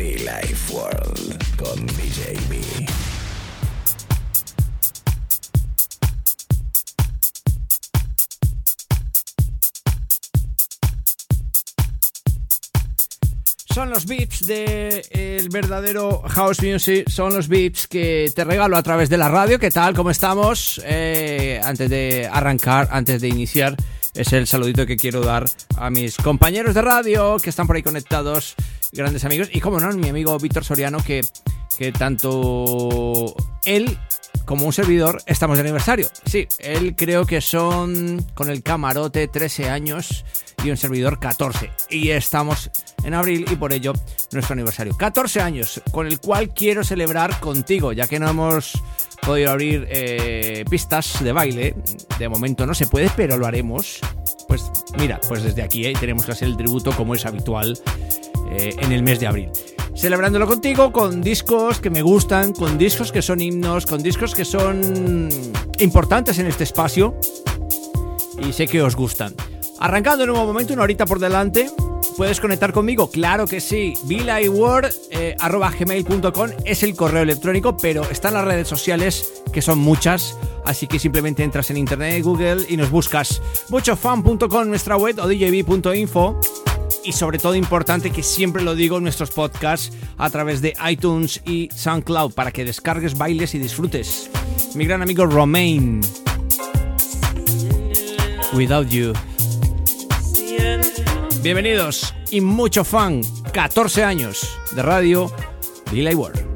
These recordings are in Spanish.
Life World con DJB. Son los beats de el verdadero house music, son los beats que te regalo a través de la radio. ¿Qué tal? ¿Cómo estamos? Eh, antes de arrancar, antes de iniciar, es el saludito que quiero dar a mis compañeros de radio que están por ahí conectados, grandes amigos. Y como no, mi amigo Víctor Soriano, que, que tanto él como un servidor estamos de aniversario. Sí, él creo que son con el camarote 13 años y un servidor 14. Y estamos en abril y por ello nuestro aniversario. 14 años, con el cual quiero celebrar contigo, ya que no hemos podido abrir eh, pistas de baile. De momento no se puede, pero lo haremos. Pues mira, pues desde aquí eh, tenemos que hacer el tributo como es habitual eh, en el mes de abril celebrándolo contigo con discos que me gustan, con discos que son himnos, con discos que son importantes en este espacio y sé que os gustan. Arrancando en un momento, una horita por delante, ¿puedes conectar conmigo? Claro que sí. gmail.com es el correo electrónico, pero están las redes sociales, que son muchas, así que simplemente entras en internet, Google y nos buscas muchofan.com nuestra web o djb.info y sobre todo importante que siempre lo digo en nuestros podcasts a través de iTunes y SoundCloud para que descargues, bailes y disfrutes. Mi gran amigo Romain. Without You. Bienvenidos y mucho fan. 14 años de radio Delay World.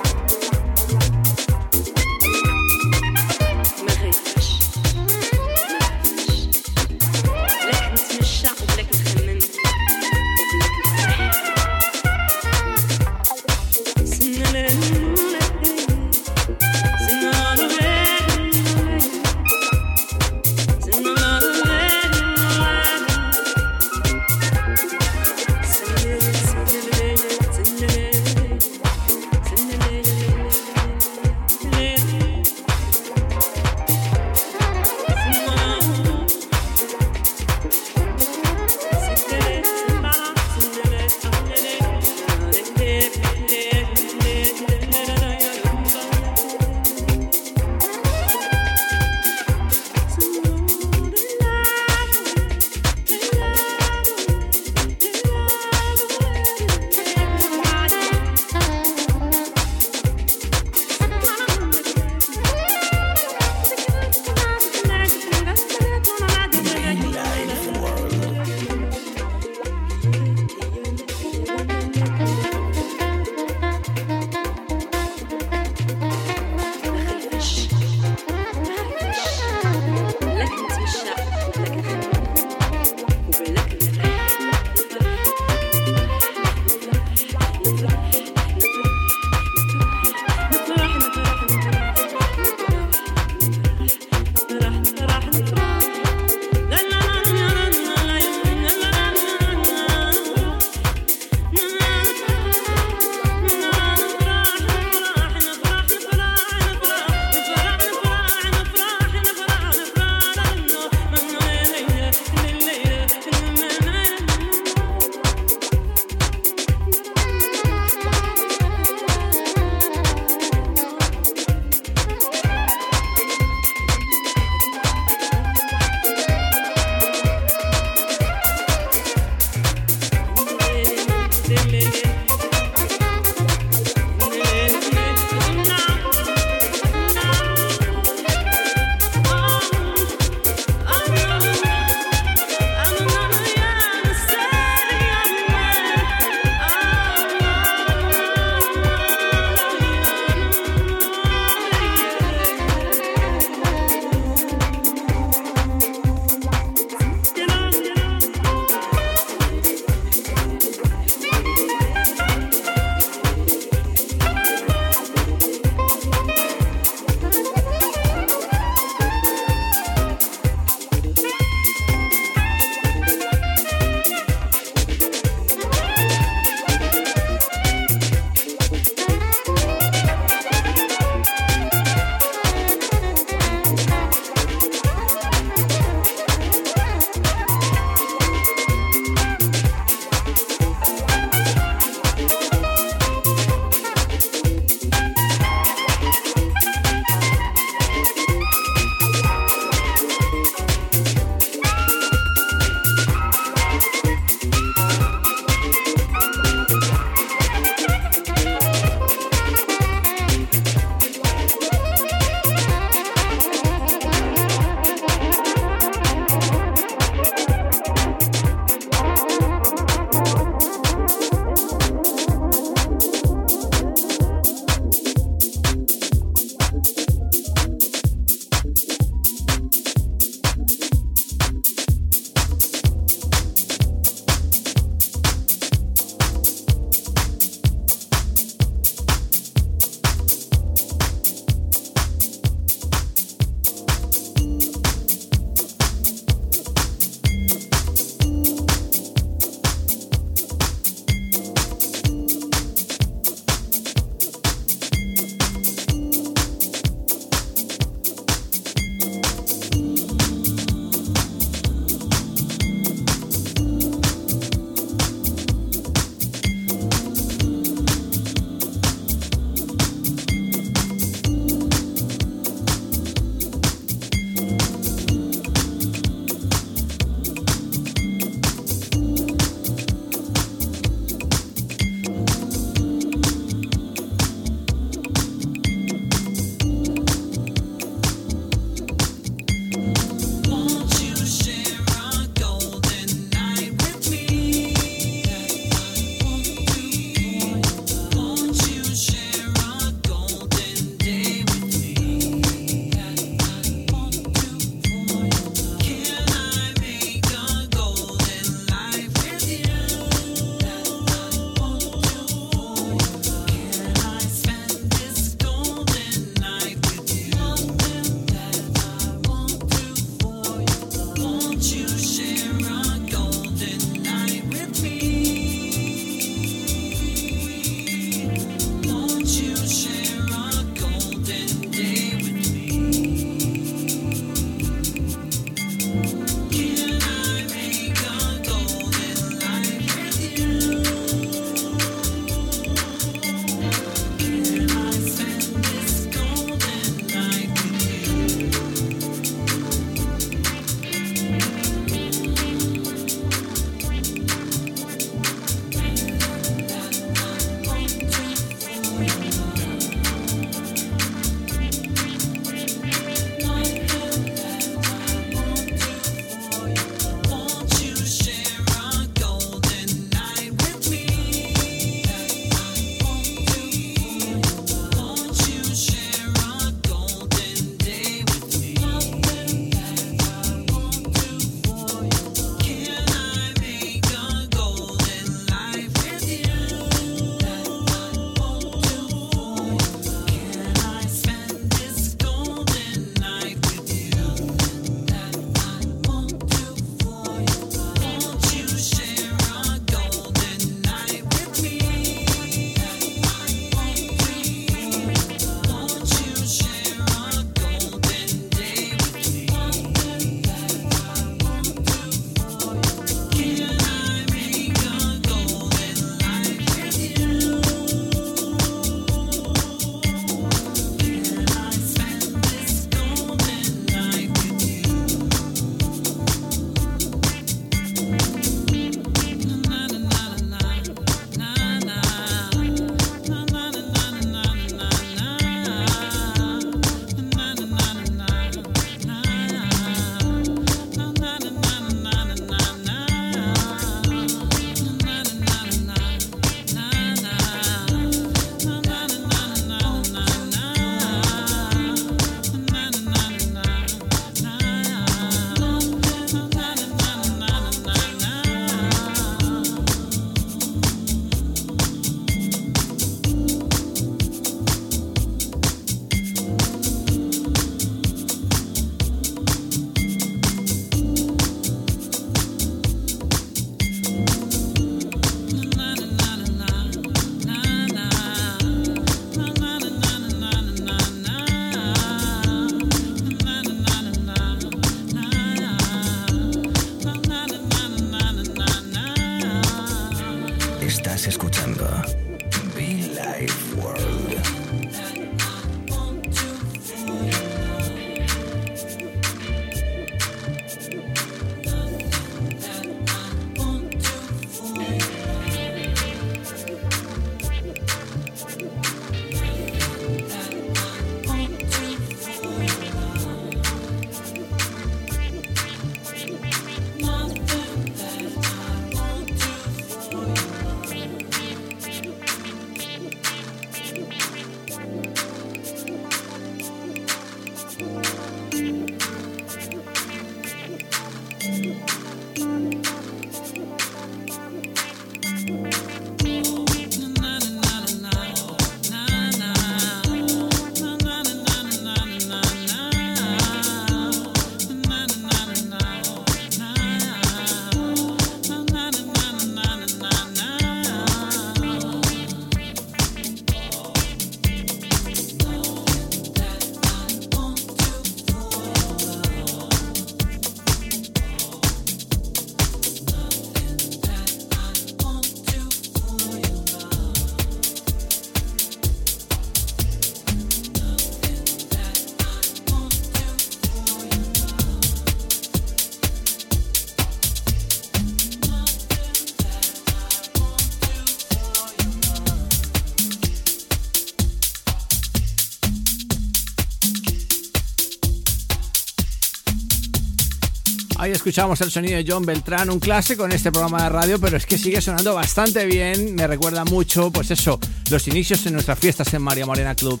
Ahí escuchamos el sonido de John Beltrán, un clásico en este programa de radio, pero es que sigue sonando bastante bien. Me recuerda mucho, pues eso, los inicios en nuestras fiestas en María Morena Club.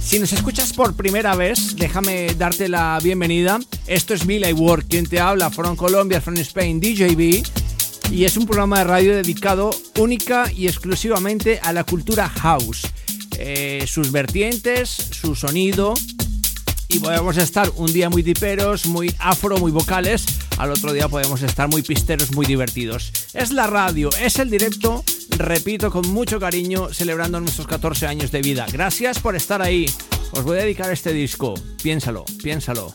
Si nos escuchas por primera vez, déjame darte la bienvenida. Esto es Villa Work, quien te habla, from Colombia, from Spain, DJB. Y es un programa de radio dedicado única y exclusivamente a la cultura house. Eh, sus vertientes, su sonido, y podemos estar un día muy diperos, muy afro, muy vocales, al otro día podemos estar muy pisteros, muy divertidos. Es la radio, es el directo, repito con mucho cariño, celebrando nuestros 14 años de vida. Gracias por estar ahí. Os voy a dedicar este disco. Piénsalo, piénsalo.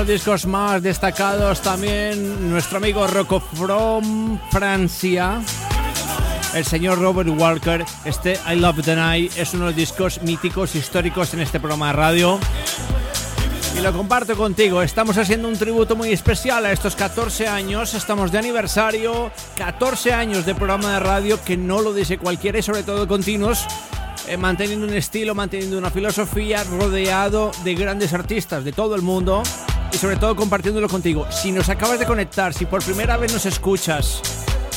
Los discos más destacados también nuestro amigo Rocco from Francia. El señor Robert Walker, este I Love the Night es uno de los discos míticos históricos en este programa de radio. Y lo comparto contigo, estamos haciendo un tributo muy especial a estos 14 años, estamos de aniversario, 14 años de programa de radio que no lo dice cualquiera y sobre todo continuos eh, manteniendo un estilo, manteniendo una filosofía, rodeado de grandes artistas de todo el mundo y sobre todo compartiéndolo contigo. Si nos acabas de conectar, si por primera vez nos escuchas,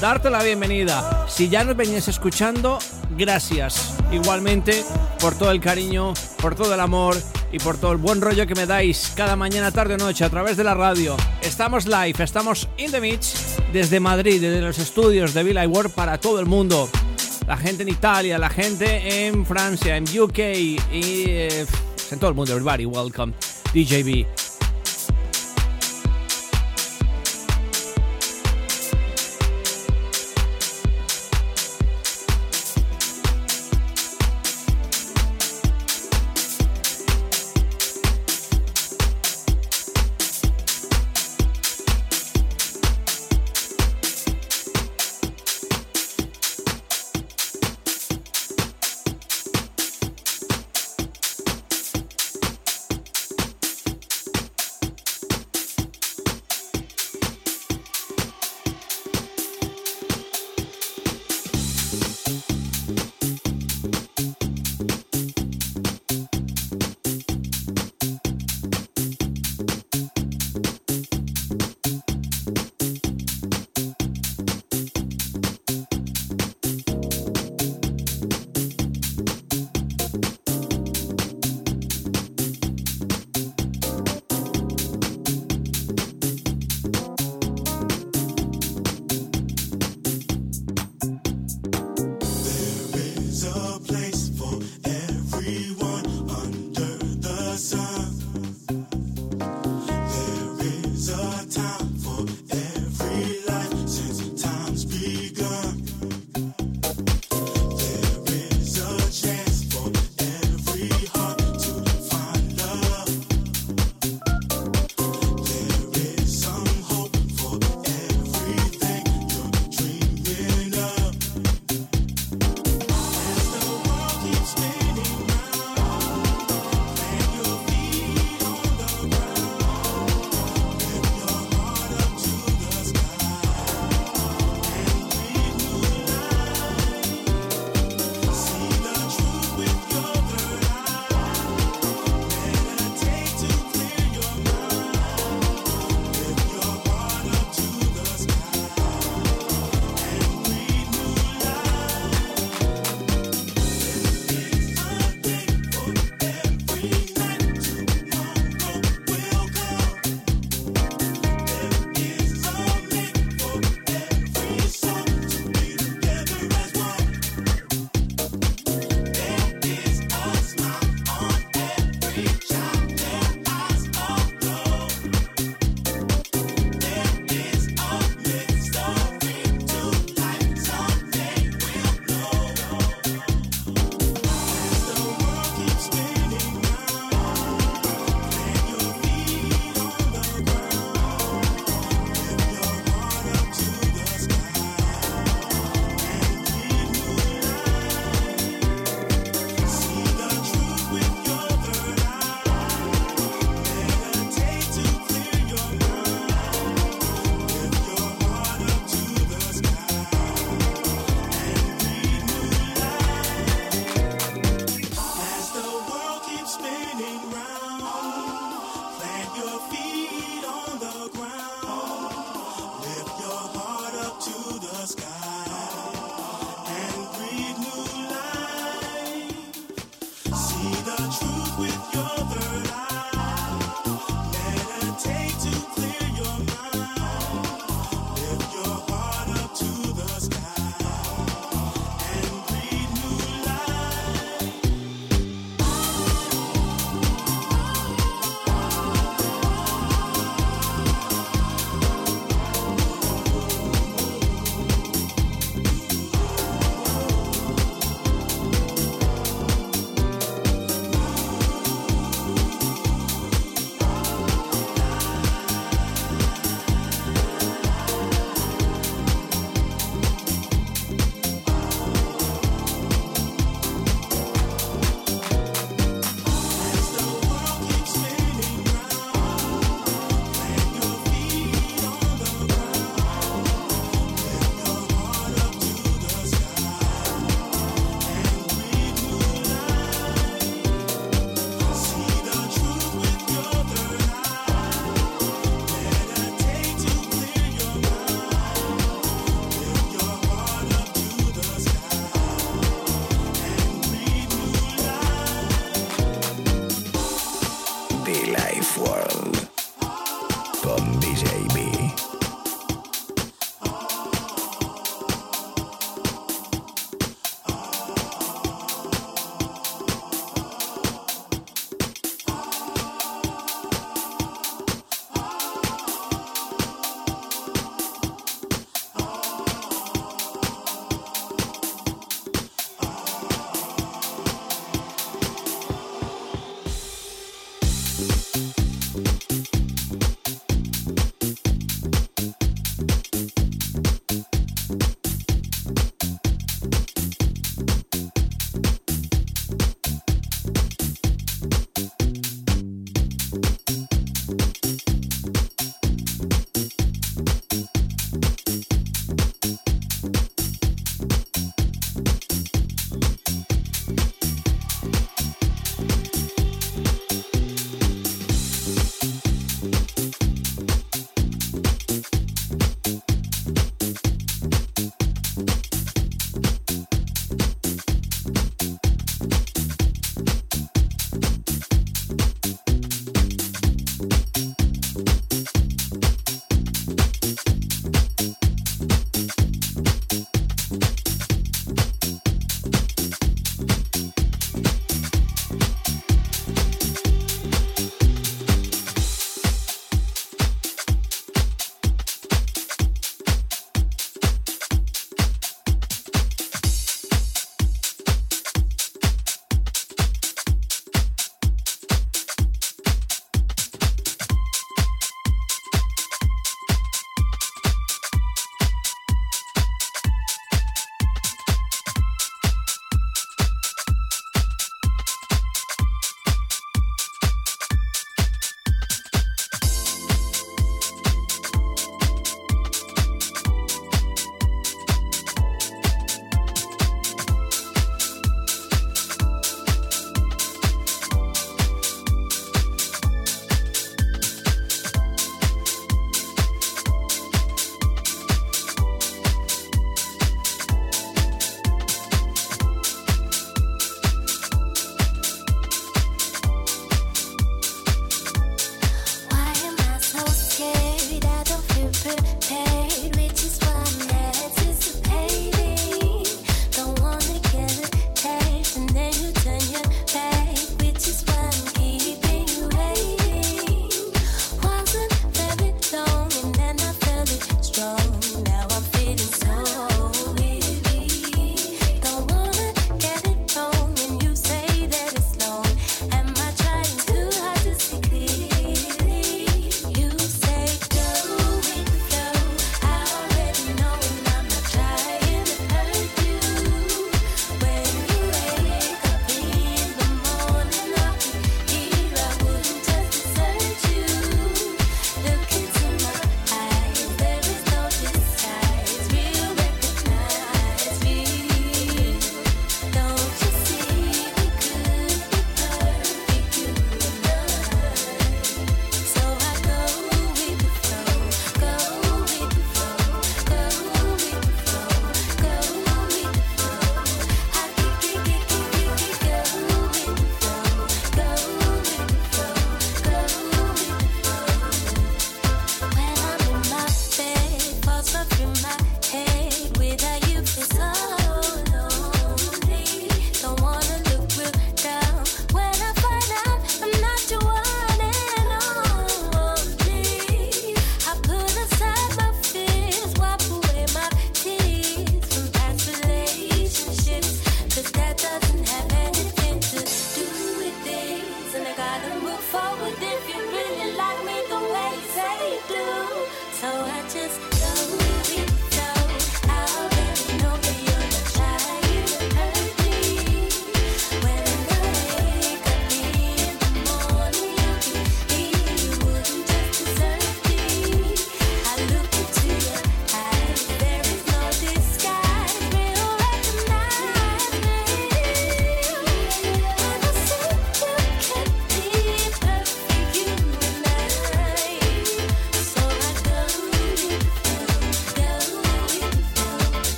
darte la bienvenida. Si ya nos venías escuchando, gracias. Igualmente por todo el cariño, por todo el amor y por todo el buen rollo que me dais cada mañana, tarde o noche a través de la radio. Estamos live, estamos in the mix desde Madrid, desde los estudios de Villa World para todo el mundo la gente en Italia, la gente en Francia, en UK y eh, en todo el mundo. Everybody, welcome. DJB.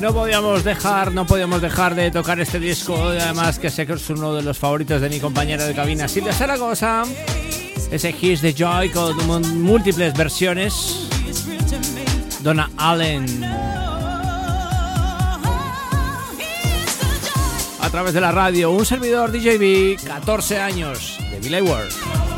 No podíamos dejar, no podíamos dejar de tocar este disco, además que sé que es uno de los favoritos de mi compañera de cabina Silvia Zaragoza. Ese Kiss de Joy con múltiples versiones. Donna Allen. a través de la radio, un servidor DJB, 14 años de Billy World.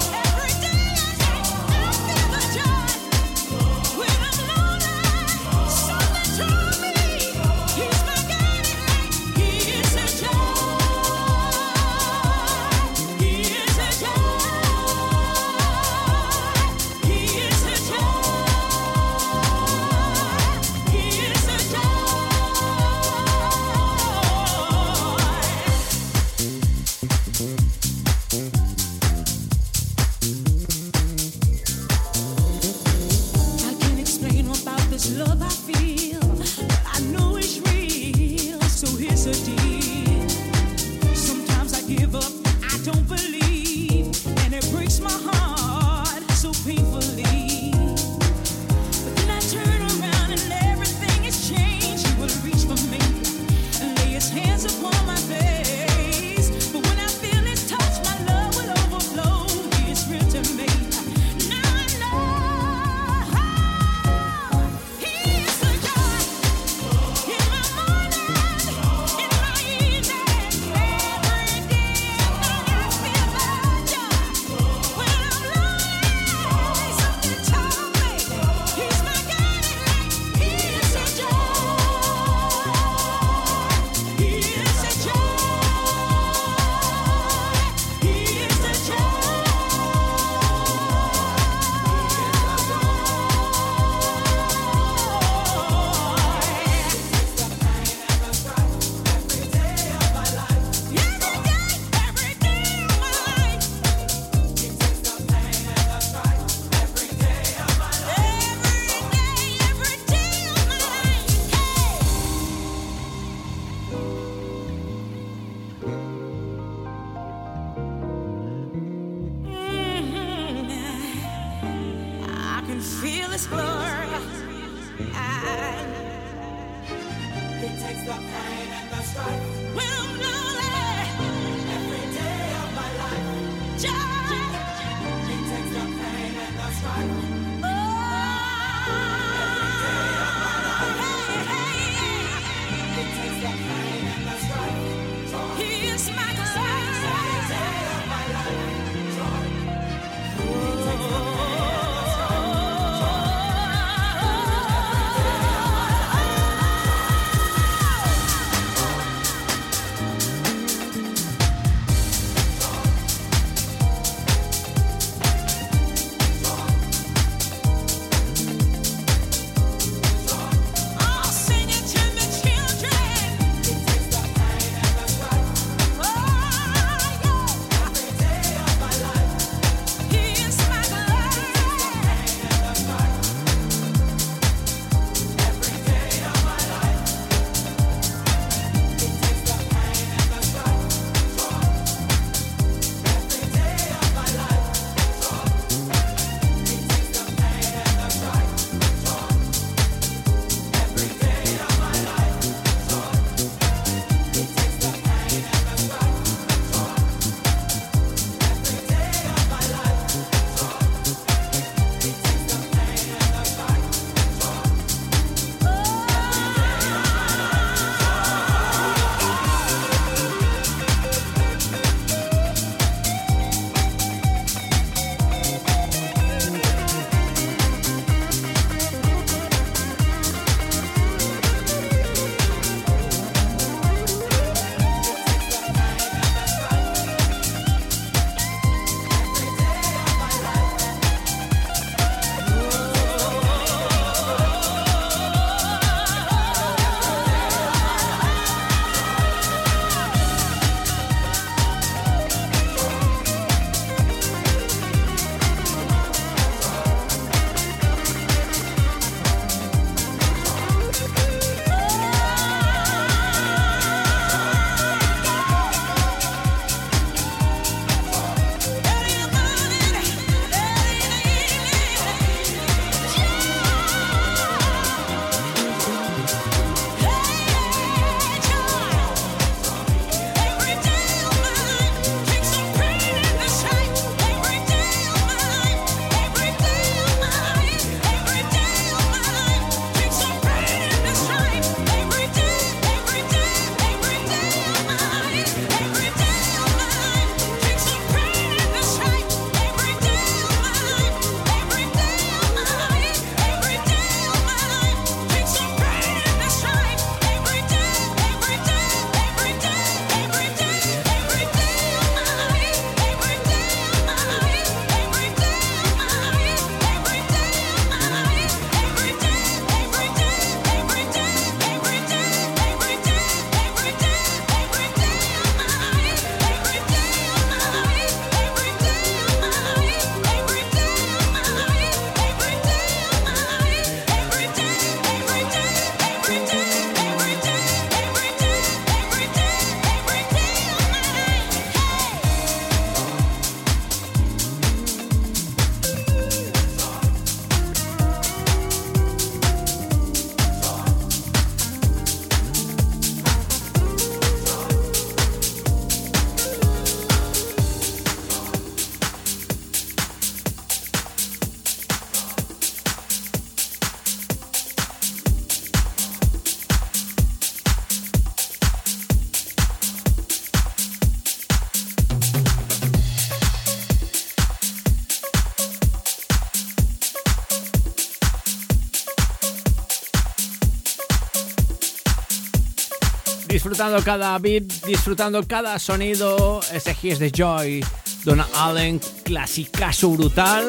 Disfrutando cada beat, disfrutando cada sonido. Ese es de Joy, Donna Allen, clasicazo brutal.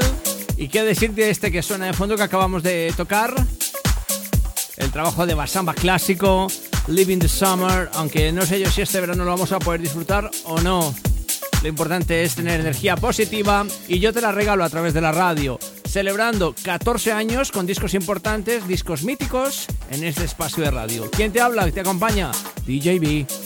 ¿Y qué decirte de este que suena de fondo que acabamos de tocar? El trabajo de Basamba clásico, Living the Summer, aunque no sé yo si este verano lo vamos a poder disfrutar o no. Lo importante es tener energía positiva y yo te la regalo a través de la radio, celebrando 14 años con discos importantes, discos míticos en este espacio de radio. ¿Quién te habla? ¿Te acompaña? DJB.